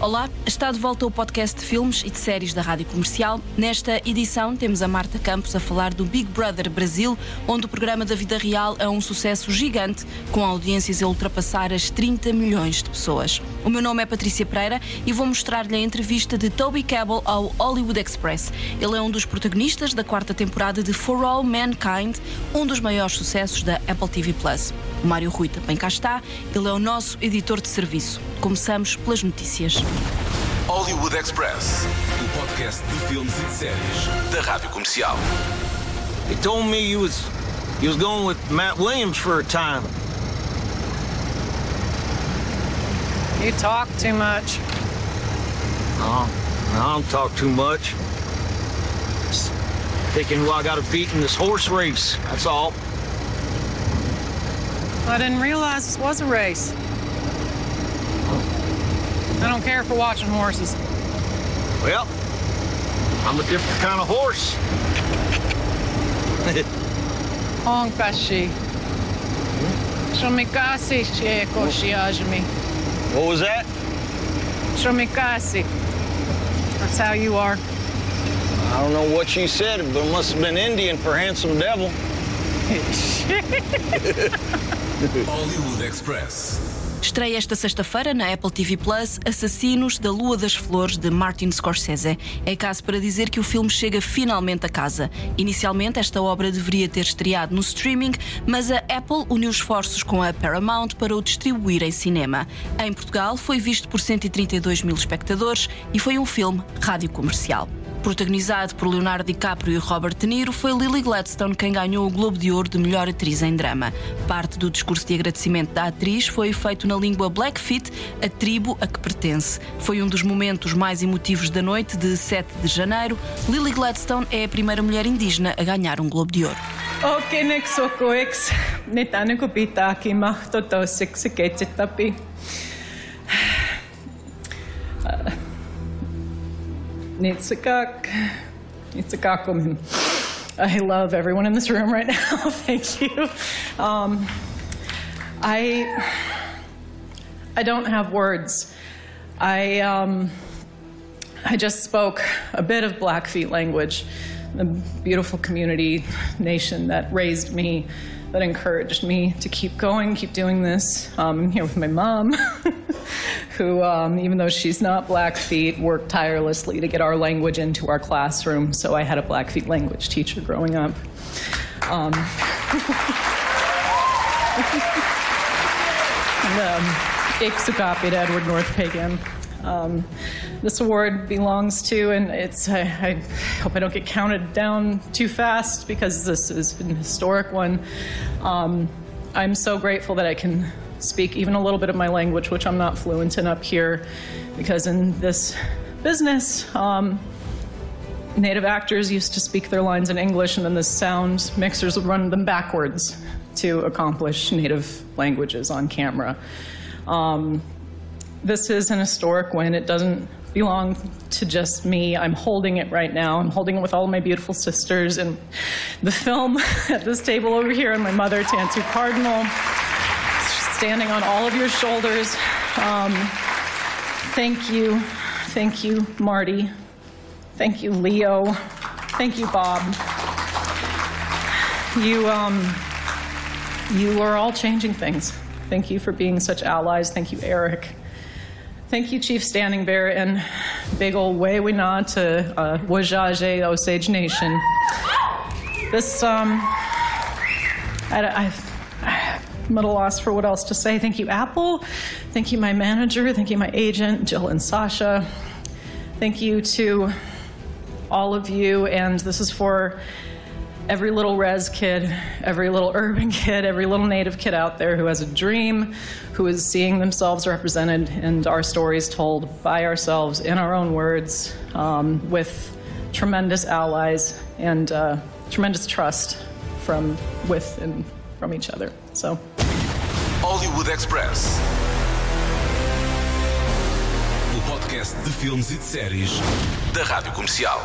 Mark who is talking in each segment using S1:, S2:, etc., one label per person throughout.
S1: Olá, está de volta o podcast de filmes e de séries da Rádio Comercial. Nesta edição temos a Marta Campos a falar do Big Brother Brasil, onde o programa da vida real é um sucesso gigante, com audiências a ultrapassar as 30 milhões de pessoas. O meu nome é Patrícia Pereira e vou mostrar-lhe a entrevista de Toby Cabell ao Hollywood Express. Ele é um dos protagonistas da quarta temporada de For All Mankind, um dos maiores sucessos da Apple TV Plus. O Mário Rui também cá está, ele é o nosso editor de serviço. Começamos pelas notícias.
S2: Hollywood Express. O podcast de filmes e de séries da Rádio Comercial.
S3: They told me you was you was going with Matt Williams for a time.
S4: You talk too much.
S3: Oh, I don't talk too much. Just thinking who I got to beat in this horse race. That's all.
S4: I didn't realize this was a race. I don't care for watching horses.
S3: Well, I'm a different kind of horse.
S4: Honkashi. Shomikasi shieko shiajimi.
S3: What was that?
S4: Shomikasi. That's how you are.
S3: I don't know what you said, but it must have been Indian for handsome devil.
S2: Hollywood Express.
S1: Estreia esta sexta-feira na Apple TV Plus Assassinos da Lua das Flores de Martin Scorsese. É caso para dizer que o filme chega finalmente a casa. Inicialmente, esta obra deveria ter estreado no streaming, mas a Apple uniu esforços com a Paramount para o distribuir em cinema. Em Portugal, foi visto por 132 mil espectadores e foi um filme rádio comercial. Protagonizado por Leonardo DiCaprio e Robert De Niro, foi Lily Gladstone quem ganhou o Globo de Ouro de melhor atriz em drama. Parte do discurso de agradecimento da atriz foi feito na língua Blackfeet, a tribo a que pertence. Foi um dos momentos mais emotivos da noite de 7 de janeiro. Lily Gladstone é a primeira mulher indígena a ganhar um Globo de Ouro.
S4: Okei, sokoeks. Niitä niin kuin pitääkin mahtotoisiksi keitsitapi. Nitsakak. Nitsakakum. I love everyone in this room right now. Thank you. Um, I I don't have words. I um, I just spoke a bit of Blackfeet language, the beautiful community nation that raised me, that encouraged me to keep going, keep doing this. Um, I'm here with my mom, who, um, even though she's not Blackfeet, worked tirelessly to get our language into our classroom. So I had a Blackfeet language teacher growing up. Um, and, um, to Edward North Pagan. Um, this award belongs to, and it's, I, I hope I don't get counted down too fast because this is an historic one. Um, I'm so grateful that I can speak even a little bit of my language, which I'm not fluent in up here, because in this business, um, native actors used to speak their lines in English, and then the sound mixers would run them backwards to accomplish native languages on camera. Um, this is an historic win. It doesn't belong to just me. I'm holding it right now. I'm holding it with all my beautiful sisters and the film at this table over here, and my mother, Tantu Cardinal, standing on all of your shoulders. Um, thank you. Thank you, Marty. Thank you, Leo. Thank you, Bob. You, um, you are all changing things. Thank you for being such allies. Thank you, Eric. Thank you, Chief Standing Bear, and big old way we nod to uh, Wajaje Osage Nation. This, um, I, I, I'm at a loss for what else to say. Thank you, Apple. Thank you, my manager. Thank you, my agent, Jill and Sasha. Thank you to all of you, and this is for every little res kid, every little urban kid, every little native kid out there who has a dream, who is seeing themselves represented and our stories told by ourselves in our own words um, with tremendous allies and uh, tremendous trust from with and from each other. So.
S2: Hollywood Express. O podcast de filmes e de séries da Rádio Comercial.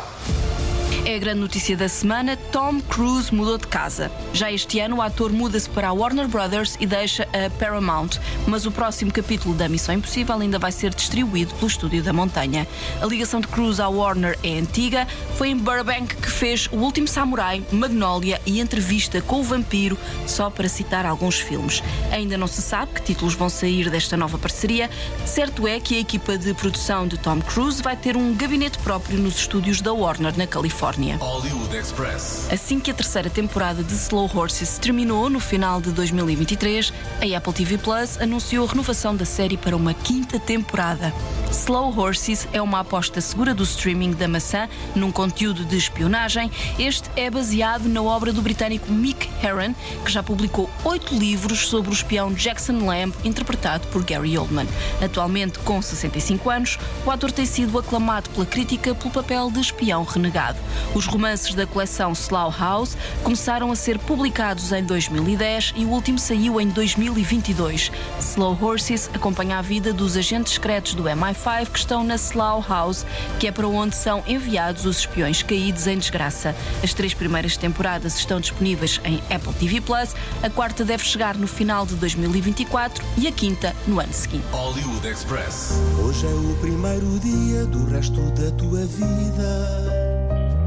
S1: É a grande notícia da semana: Tom Cruise mudou de casa. Já este ano, o ator muda-se para a Warner Brothers e deixa a Paramount, mas o próximo capítulo da Missão Impossível ainda vai ser distribuído pelo Estúdio da Montanha. A ligação de Cruise à Warner é antiga. Foi em Burbank que fez O Último Samurai, Magnolia e Entrevista com o Vampiro, só para citar alguns filmes. Ainda não se sabe que títulos vão sair desta nova parceria. Certo é que a equipa de produção de Tom Cruise vai ter um gabinete próprio nos estúdios da Warner na Califórnia. Califórnia.
S2: Hollywood Express.
S1: Assim que a terceira temporada de Slow Horses terminou no final de 2023, a Apple TV Plus anunciou a renovação da série para uma quinta temporada. Slow Horses é uma aposta segura do streaming da maçã num conteúdo de espionagem. Este é baseado na obra do britânico Mick Herron, que já publicou oito livros sobre o espião Jackson Lamb, interpretado por Gary Oldman. Atualmente, com 65 anos, o ator tem sido aclamado pela crítica pelo papel de espião renegado. Os romances da coleção Slough House começaram a ser publicados em 2010 e o último saiu em 2022. Slow Horses acompanha a vida dos agentes secretos do MI5 que estão na Slough House, que é para onde são enviados os espiões caídos em desgraça. As três primeiras temporadas estão disponíveis em Apple TV Plus, a quarta deve chegar no final de 2024 e a quinta no ano seguinte.
S2: Hollywood Express.
S5: Hoje é o primeiro dia do resto da tua vida.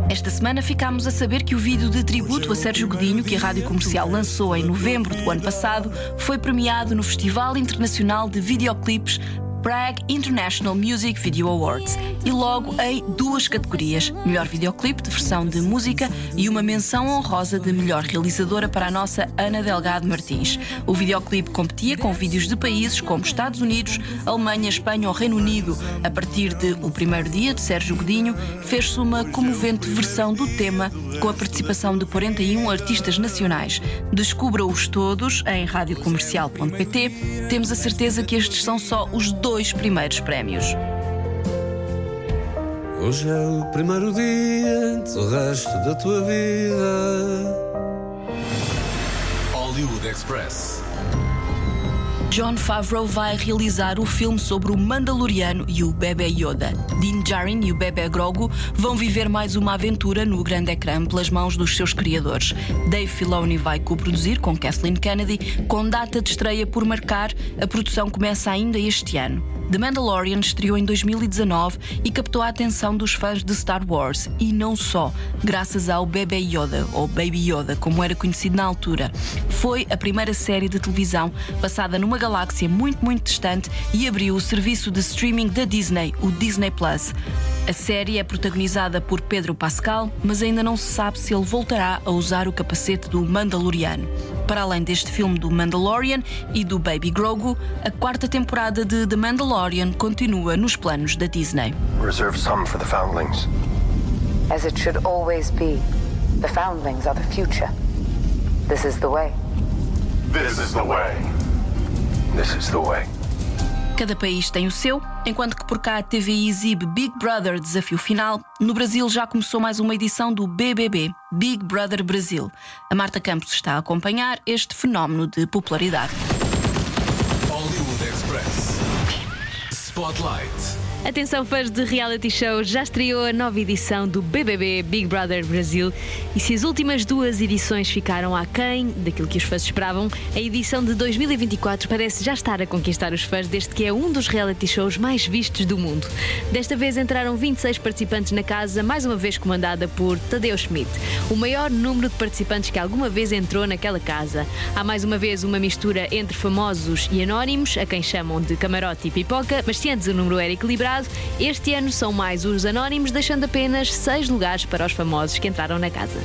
S1: Esta semana ficámos a saber que o vídeo de tributo a Sérgio Godinho, que a Rádio Comercial lançou em novembro do ano passado, foi premiado no Festival Internacional de Videoclipes Prague International Music Video Awards e logo em duas categorias: melhor videoclipe de versão de música e uma menção honrosa de melhor realizadora para a nossa Ana Delgado Martins. O videoclipe competia com vídeos de países como Estados Unidos, Alemanha, Espanha ou Reino Unido. A partir de O Primeiro Dia de Sérgio Godinho, fez-se uma comovente versão do tema com a participação de 41 artistas nacionais. Descubra-os todos em radiocomercial.pt. Temos a certeza que estes são só os dois dois primeiros prémios.
S5: Hoje é o primeiro dia do resto da tua vida.
S2: Hollywood Express.
S1: John Favreau vai realizar o filme sobre o Mandaloriano e o bebê Yoda. Din Djarin e o bebê Grogu vão viver mais uma aventura no grande ecrã pelas mãos dos seus criadores. Dave Filoni vai co-produzir com Kathleen Kennedy, com data de estreia por marcar. A produção começa ainda este ano. The Mandalorian estreou em 2019 e captou a atenção dos fãs de Star Wars, e não só, graças ao Bebê Yoda, ou Baby Yoda, como era conhecido na altura. Foi a primeira série de televisão passada numa galáxia muito, muito distante e abriu o serviço de streaming da Disney, o Disney Plus. A série é protagonizada por Pedro Pascal, mas ainda não se sabe se ele voltará a usar o capacete do Mandaloriano. Para além deste filme do Mandalorian e do Baby Grogu, a quarta temporada de The Mandalorian continua nos planos da Disney.
S6: Reserve some for the foundlings.
S7: As it should always be. The foundlings are the future. This is the way.
S6: This is the way. This is the way.
S1: Cada país tem o seu, enquanto que por cá a TV exibe Big Brother Desafio Final, no Brasil já começou mais uma edição do BBB, Big Brother Brasil. A Marta Campos está a acompanhar este fenómeno de popularidade.
S2: Spotlight.
S8: Atenção, fãs de reality show, já estreou a nova edição do BBB Big Brother Brasil. E se as últimas duas edições ficaram aquém daquilo que os fãs esperavam, a edição de 2024 parece já estar a conquistar os fãs, desde que é um dos reality shows mais vistos do mundo. Desta vez entraram 26 participantes na casa, mais uma vez comandada por Tadeu Schmidt, o maior número de participantes que alguma vez entrou naquela casa. Há mais uma vez uma mistura entre famosos e anónimos, a quem chamam de camarote e pipoca, mas se antes o número era equilibrado, este ano são mais os anónimos, deixando apenas seis lugares para os famosos que entraram na casa.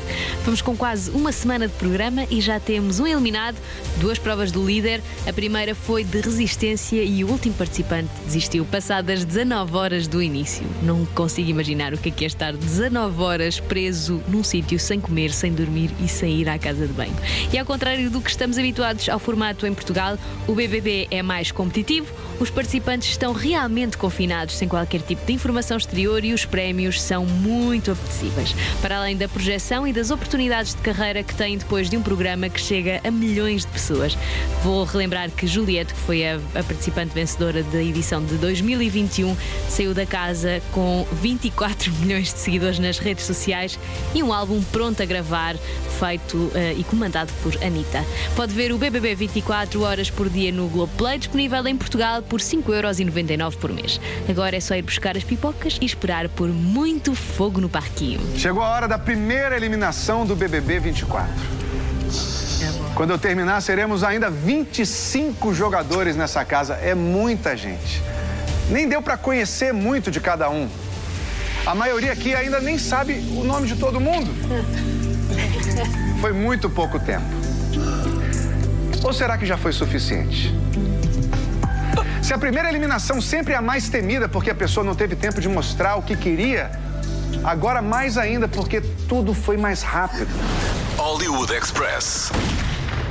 S8: Vamos com quase uma semana de programa e já temos um eliminado, duas provas do líder. A primeira foi de resistência e o último participante desistiu passadas 19 horas do início. Não consigo imaginar o que é, que é estar 19 horas preso num sítio sem comer, sem dormir e sem ir à casa de banho. E ao contrário do que estamos habituados ao formato em Portugal, o BBB é mais competitivo, os participantes estão realmente confinados sem qualquer tipo de informação exterior e os prémios são muito apetecíveis. Para além da projeção e das oportunidades de carreira que têm depois de um programa que chega a milhões de pessoas. Vou relembrar que Juliette, que foi a, a participante vencedora da edição de 2021, saiu da casa com 24 milhões de seguidores nas redes sociais e um álbum pronto a gravar, feito uh, e comandado por Anitta. Pode ver o BBB 24 horas por dia no Globoplay, disponível em Portugal por 5,99€ por mês. Agora é só ir buscar as pipocas e esperar por muito fogo no parquinho.
S9: Chegou a hora da primeira eliminação do BBB 24. Quando eu terminar, seremos ainda 25 jogadores nessa casa. É muita gente. Nem deu para conhecer muito de cada um. A maioria aqui ainda nem sabe o nome de todo mundo. Foi muito pouco tempo. Ou será que já foi suficiente? Se a primeira eliminação sempre é a mais temida porque a pessoa não teve tempo de mostrar o que queria, agora mais ainda porque tudo foi mais rápido.
S2: Hollywood Express.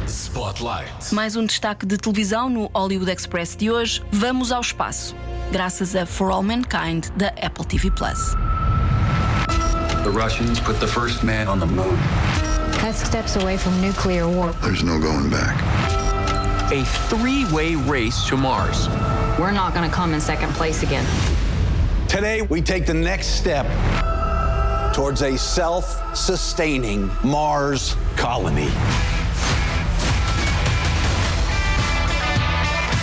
S2: Spotlight.
S1: Mais um destaque de televisão no Hollywood Express de hoje. Vamos ao espaço, graças a For All Mankind da Apple TV Plus.
S10: The Russians put the first man on the moon.
S11: That's steps away from nuclear war.
S10: There's no going back.
S12: A three way race to Mars.
S11: We're not going to come in second place again.
S13: Today, we take the next step towards a self sustaining Mars colony.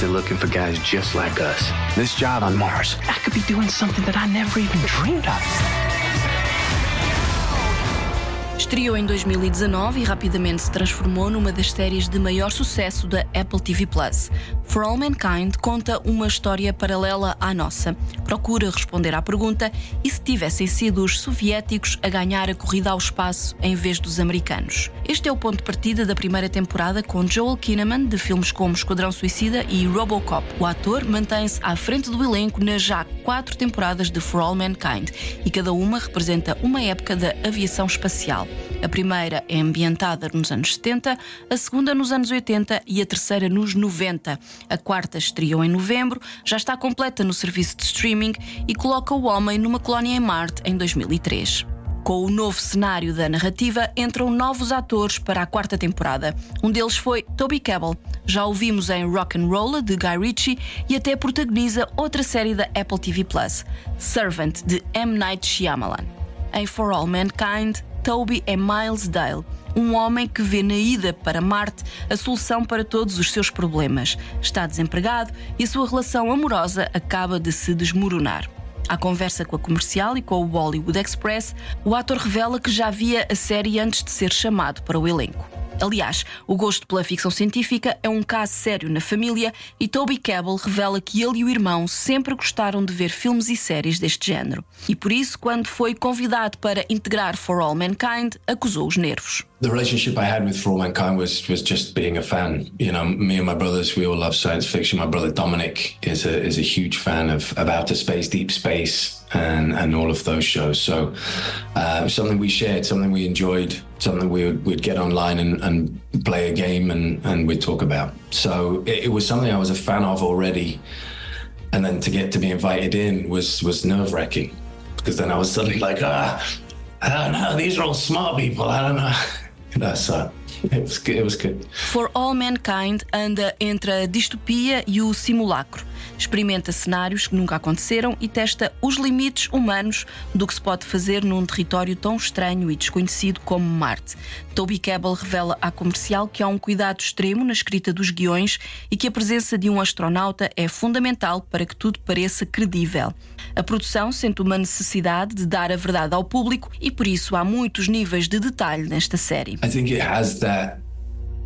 S14: They're looking for guys just like us.
S15: This job on Mars, I could be doing something that I never even dreamed of.
S1: Estreou em 2019 e rapidamente se transformou numa das séries de maior sucesso da Apple TV Plus. For All Mankind conta uma história paralela à nossa. Procura responder à pergunta: e se tivessem sido os soviéticos a ganhar a corrida ao espaço em vez dos americanos? Este é o ponto de partida da primeira temporada com Joel Kinnaman, de filmes como Esquadrão Suicida e Robocop. O ator mantém-se à frente do elenco nas já quatro temporadas de For All Mankind e cada uma representa uma época da aviação espacial. A primeira é ambientada nos anos 70, a segunda nos anos 80 e a terceira nos 90. A quarta estreou em novembro, já está completa no serviço de streaming e coloca o homem numa colónia em Marte em 2003. Com o novo cenário da narrativa, entram novos atores para a quarta temporada. Um deles foi Toby Kebbell. Já o vimos em Rock and Roll de Guy Ritchie e até protagoniza outra série da Apple TV Plus, Servant de M Night Shyamalan. Em For All Mankind, Toby é Miles Dale, um homem que vê na ida para Marte a solução para todos os seus problemas. Está desempregado e a sua relação amorosa acaba de se desmoronar. À conversa com a comercial e com o Bollywood Express, o ator revela que já via a série antes de ser chamado para o elenco. Aliás, o gosto pela ficção científica é um caso sério na família e Toby Kebbell revela que ele e o irmão sempre gostaram de ver filmes e séries deste género. E por isso, quando foi convidado para integrar For All Mankind, acusou os nervos.
S16: The relationship I had with For All Mankind was was just being a fan. You know, me and my brothers, we all love science fiction. My brother Dominic is a is a huge fan of, of outer space, deep space, and and all of those shows. So, uh, something we shared, something we enjoyed, something we would we'd get online and, and play a game and and we'd talk about. So it, it was something I was a fan of already, and then to get to be invited in was was nerve wracking because then I was suddenly like, ah, I don't know, these are all smart people. I don't know. Uh, it was good. It was good.
S1: For All Mankind anda entre a distopia e o simulacro. Experimenta cenários que nunca aconteceram e testa os limites humanos do que se pode fazer num território tão estranho e desconhecido como Marte. Toby Kebbell revela à comercial que há um cuidado extremo na escrita dos guiões e que a presença de um astronauta é fundamental para que tudo pareça credível. A produção sente uma necessidade de dar a verdade ao público e por isso há muitos níveis de detalhe nesta série.
S16: I think it has that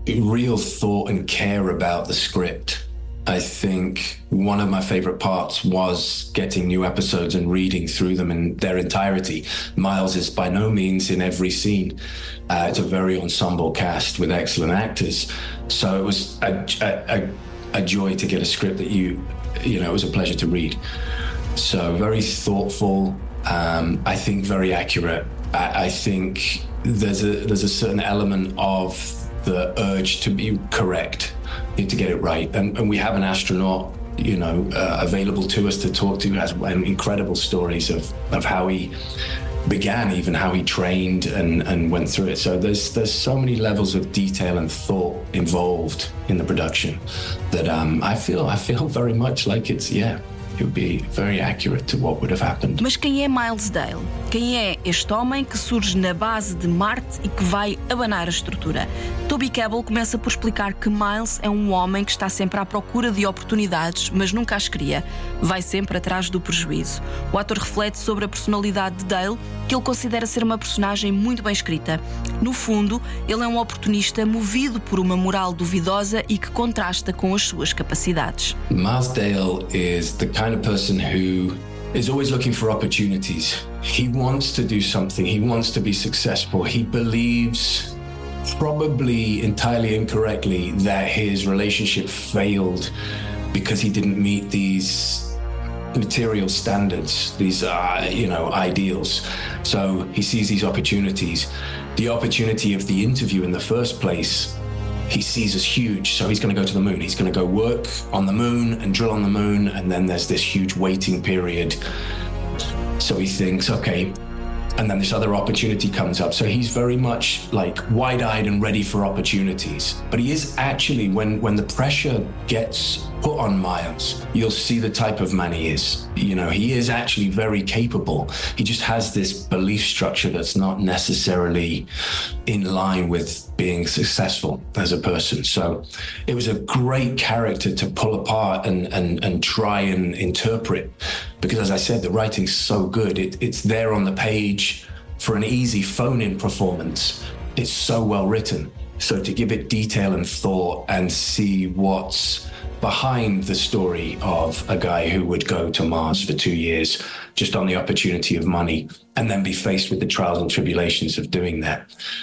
S16: real thought and care about the script. I think one of my favorite parts was getting new episodes and reading through them in their entirety. Miles is by no means in every scene. Uh, it's a very ensemble cast with excellent actors. So it was a, a, a, joy to get a script that you, you know, it was a pleasure to read. So very thoughtful. Um, I think very accurate. I, I think there's a there's a certain element of the urge to be correct, to get it right. And, and we have an astronaut you know, uh, available to us to talk to. Has incredible stories of of how he began, even how he trained and, and went through it. So there's there's so many levels of detail and thought involved in the production that um, I feel I feel very much like it's yeah it would be very accurate to what would have happened.
S1: Mas quem é Miles Dale? Quem é este homem que surge na base de Marte e que vai abanar a estrutura? Toby Cabell começa por explicar que Miles é um homem que está sempre à procura de oportunidades, mas nunca as cria. Vai sempre atrás do prejuízo. O ator reflete sobre a personalidade de Dale, que ele considera ser uma personagem muito bem escrita. No fundo, ele é um oportunista movido por uma moral duvidosa e que contrasta com as suas capacidades.
S16: Miles Dale is the kind of person who is always looking for opportunities. He wants to do something, he wants to be successful. He believes, probably entirely incorrectly, that his relationship failed because he didn't meet these material standards, these uh, you know ideals. So he sees these opportunities. The opportunity of the interview in the first place he sees as huge. So he's going to go to the moon. He's going to go work on the moon and drill on the moon. And then there's this huge waiting period. So he thinks, okay. And then this other opportunity comes up. So he's very much like wide eyed and ready for opportunities. But he is actually, when, when the pressure gets put on Miles, you'll see the type of man he is. You know, he is actually very capable. He just has this belief structure that's not necessarily in line with being successful as a person. So it was a great character to pull apart and and, and try and interpret because as I said, the writing's so good. It, it's there on the page for an easy phone-in performance. It's so well written. So to give it detail and thought and see what's behind the story of a guy who would go to Mars for two years just on the opportunity of money and then be faced with the trials and tribulations of doing that.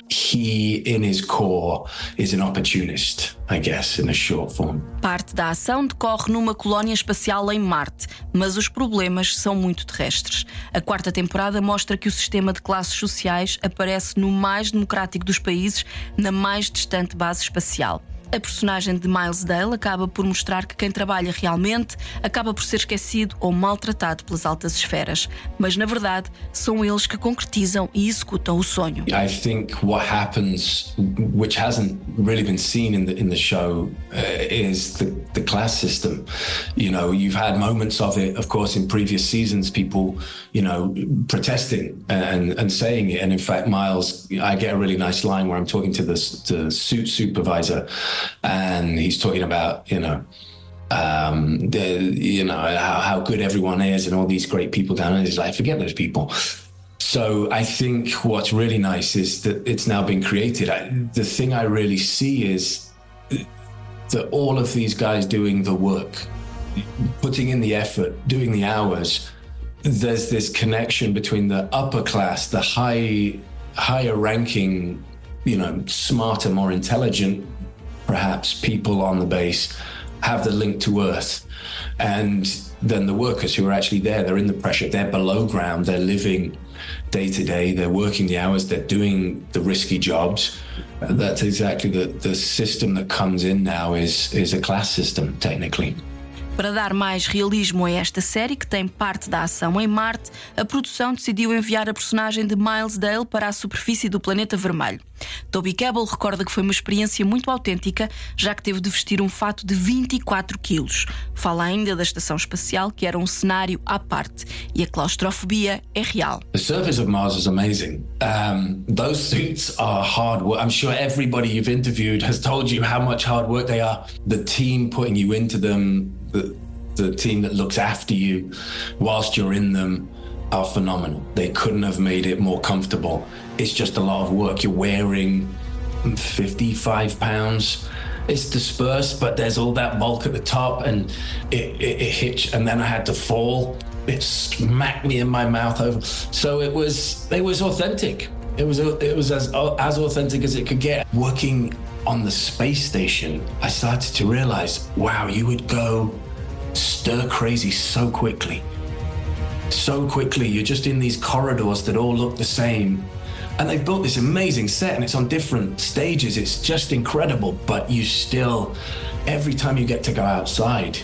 S16: He, in his core, is an opportunist, I guess, in a short form.
S1: Parte da ação decorre numa colónia espacial em Marte, mas os problemas são muito terrestres. A quarta temporada mostra que o sistema de classes sociais aparece no mais democrático dos países, na mais distante base espacial. A personagem de Miles Dale acaba por mostrar que quem trabalha realmente acaba por ser esquecido ou maltratado pelas altas esferas, mas na verdade são eles que concretizam e executam o sonho.
S16: I think what happens which hasn't really been seen in the in the show uh, is the the class system. You know, you've had moments of it of course in previous seasons people, you know, protesting and and saying it and in fact Miles I get a really nice line where I'm talking to the, the suit supervisor and he's talking about you know um, the, you know how, how good everyone is and all these great people down there. He's like, forget those people. So I think what's really nice is that it's now been created. I, the thing I really see is that all of these guys doing the work, putting in the effort, doing the hours. There's this connection between the upper class, the high, higher ranking, you know, smarter, more intelligent perhaps people on the base have the link to Earth. And then the workers who are actually there, they're in the pressure, they're below ground, they're living day to day, they're working the hours, they're doing the risky jobs. That's exactly the, the system that comes in now is, is a class system, technically.
S1: Para dar mais realismo a esta série, que tem parte da ação em Marte, a produção decidiu enviar a personagem de Miles Dale para a superfície do planeta vermelho. Toby Cabell recorda que foi uma experiência muito autêntica, já que teve de vestir um fato de 24 quilos. Fala ainda da estação espacial, que era um cenário à parte, e a claustrofobia é real.
S16: The surface of Mars is amazing. Um, those suits are hard work. I'm sure everybody you've interviewed has told you how much hard work they are. The team putting you into them the, the team that looks after you whilst you're in them are phenomenal. They couldn't have made it more comfortable. It's just a lot of work. You're wearing 55 pounds. It's dispersed, but there's all that bulk at the top, and it, it, it hits. And then I had to fall. It smacked me in my mouth over. So it was it was authentic. It was it was as as authentic as it could get. Working on the space station, I started to realize, wow, you would go stir crazy so quickly. So quickly, you're just in these corridors that all look the same. And they've built this amazing set and it's on different stages. It's just incredible. But you still, every time you get to go outside,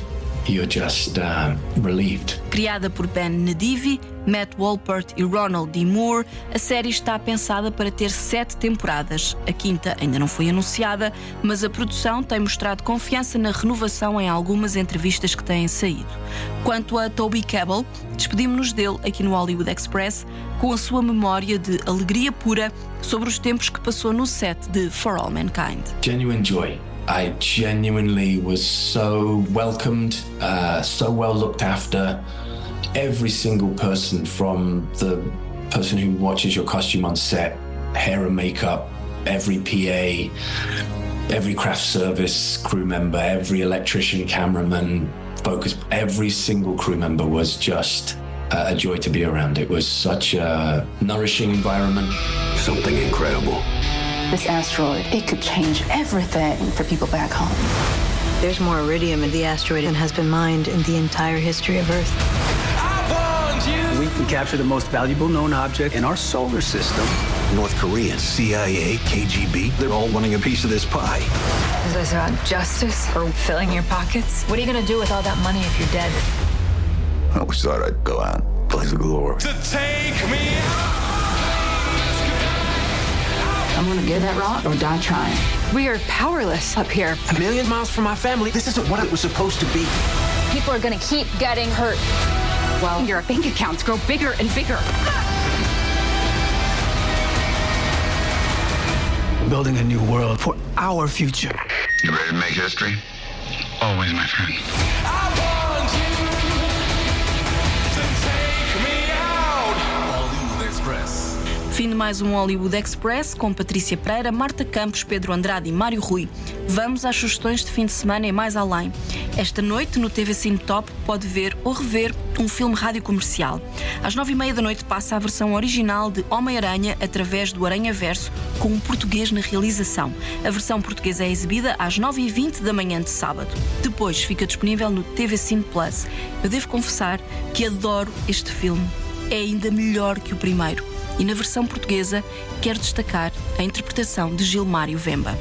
S16: you're just uh, relieved.
S1: Criada por Ben Nadivi, Matt Wolpert e Ronald D. Moore, a série está pensada para ter sete temporadas. A quinta ainda não foi anunciada, mas a produção tem mostrado confiança na renovação em algumas entrevistas que têm saído. Quanto a Toby Cabell, despedimos-nos dele aqui no Hollywood Express com a sua memória de alegria pura sobre os tempos que passou no set de For All Mankind.
S16: Genuine joy. I genuinely was so welcomed, uh, so well looked after. Every single person, from the person who watches your costume on set, hair and makeup, every PA, every craft service crew member, every electrician, cameraman, focus, every single crew member was just a joy to be around. It was such a nourishing environment.
S14: Something incredible.
S7: This asteroid, it could change everything for people back home.
S17: There's more iridium in the asteroid than has been mined in the entire history of Earth.
S15: We can capture the most valuable known object in our solar system.
S14: North Korea, CIA, KGB, they're all wanting a piece of this pie.
S11: Is this about justice or filling your pockets? What are you gonna do with all that money if you're dead?
S14: I always thought I'd go out, blaze the glory.
S18: To take me
S7: I'm gonna get that rock or die trying.
S11: We are powerless up here.
S15: A million miles from my family. This isn't what it was supposed to be.
S11: People are gonna keep getting hurt. While your bank accounts grow bigger and bigger.
S15: Building a new world for our future.
S14: You ready to make history? Always, my friend.
S1: Fim de mais um Hollywood Express com Patrícia Pereira, Marta Campos, Pedro Andrade e Mário Rui. Vamos às sugestões de fim de semana e mais além. Esta noite, no TV Cine Top, pode ver ou rever um filme rádio comercial. Às nove e meia da noite passa a versão original de Homem-Aranha através do Aranha Verso, com um português na realização. A versão portuguesa é exibida às nove e vinte da manhã de sábado. Depois fica disponível no TV Cine Plus. Eu devo confessar que adoro este filme. É ainda melhor que o primeiro e na versão portuguesa quero destacar a interpretação de Gilmário Vemba.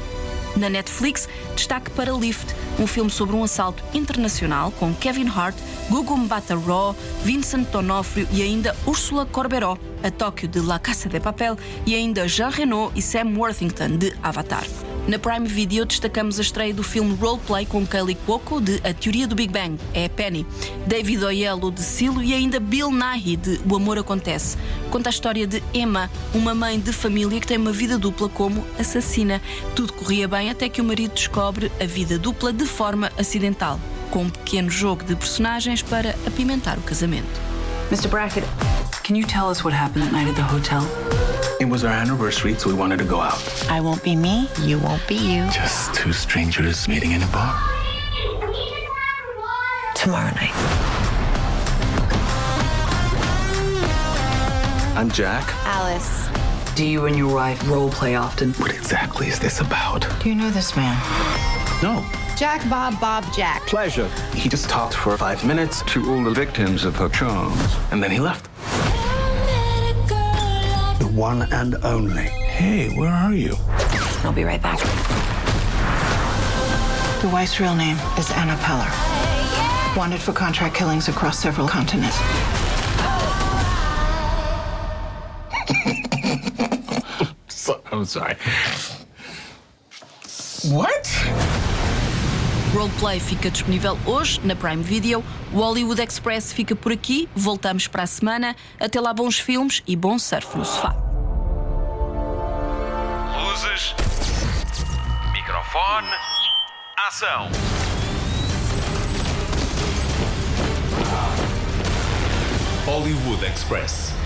S1: Na Netflix, destaque para Lift, um filme sobre um assalto internacional com Kevin Hart, Gugu Mbatha-Raw, Vincent D'Onofrio e ainda Ursula Corberó, a Tóquio de La Casa de Papel e ainda Jean Reno e Sam Worthington de Avatar. Na Prime Video destacamos a estreia do filme Roleplay com Kaylee Cuoco de A Teoria do Big Bang, é a Penny, David Oyelowo de Silo e ainda Bill Nighy de O Amor Acontece. Conta a história de Emma, uma mãe de família que tem uma vida dupla como assassina. Tudo corria bem até que o marido descobre a vida dupla de forma acidental, com um pequeno jogo de personagens para apimentar o casamento.
S17: Mr. Brackett, can you tell us what happened that night at the hotel?
S15: It was our anniversary, so we wanted to go out.
S17: I won't be me, you won't be you.
S14: Just two strangers meeting in a bar.
S17: Tomorrow night.
S15: I'm Jack.
S17: Alice. Do you and your wife role play often?
S14: What exactly is this about?
S17: Do you know this man?
S15: No.
S19: Jack Bob Bob Jack.
S15: Pleasure. He just talked for five minutes
S14: To all the victims of her charms.
S15: and then he left.
S14: The one and only. Hey, where are you?
S17: I'll be right back. The wife's real name is Anna Peller. Wanted for contract killings across several continents.
S14: So, I'm sorry.
S15: What?
S1: Roleplay fica disponível hoje na Prime Video. O Hollywood Express fica por aqui. Voltamos para a semana. Até lá, bons filmes e bom surf no sofá.
S18: Luzes. Microfone. Ação.
S2: Hollywood Express.